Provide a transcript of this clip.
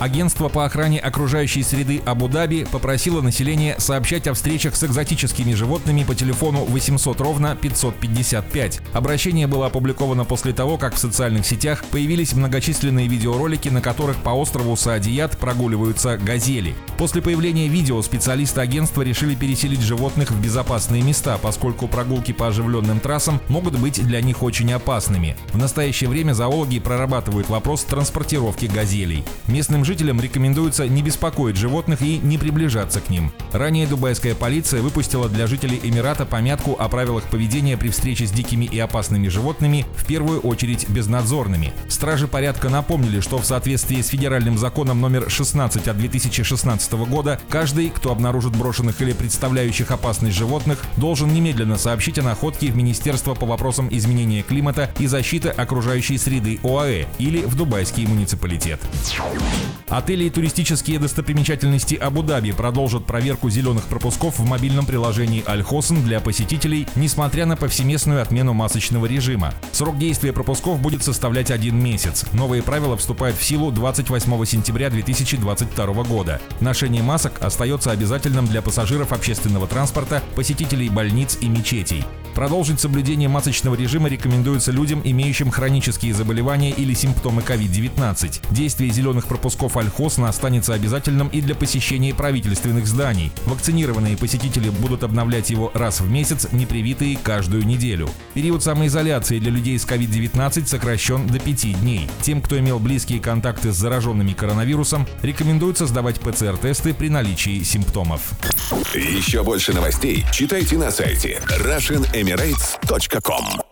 Агентство по охране окружающей среды Абу-Даби попросило население сообщать о встречах с экзотическими животными по телефону 800 ровно 555. Обращение было опубликовано после того, как в социальных сетях появились многочисленные видеоролики, на которых по острову Саадият прогуливаются газели. После появления видео специалисты агентства решили переселить животных в безопасные места, поскольку прогулки по оживленным трассам могут быть для них очень опасными. В настоящее время зоологи прорабатывают вопрос транспортировки газелей. Местным жителям рекомендуется не беспокоить животных и не приближаться к ним. Ранее дубайская полиция выпустила для жителей Эмирата помятку о правилах поведения при встрече с дикими и опасными животными, в первую очередь безнадзорными. Стражи порядка напомнили, что в соответствии с федеральным законом номер 16 от 2016 года, каждый, кто обнаружит брошенных или представляющих опасность животных, должен немедленно сообщить о находке в Министерство по вопросам изменения климата и защиты окружающей среды ОАЭ или в Дубайский муниципалитет. Отели и туристические достопримечательности Абу-Даби продолжат проверку зеленых пропусков в мобильном приложении Аль-Хосн для посетителей, несмотря на повсеместную отмену масочного режима. Срок действия пропусков будет составлять один месяц. Новые правила вступают в силу 28 сентября 2022 года. Ношение масок остается обязательным для пассажиров общественного транспорта, посетителей больниц и мечетей. Продолжить соблюдение масочного режима рекомендуется людям, имеющим хронические заболевания или симптомы COVID-19. Действие зеленых пропусков Альхосна останется обязательным и для посещения правительственных зданий. Вакцинированные посетители будут обновлять его раз в месяц, непривитые каждую неделю. Период самоизоляции для людей с COVID-19 сокращен до 5 дней. Тем, кто имел близкие контакты с зараженными коронавирусом, рекомендуется сдавать ПЦР-тесты при наличии симптомов. Еще больше новостей читайте на сайте RussianEmirates.com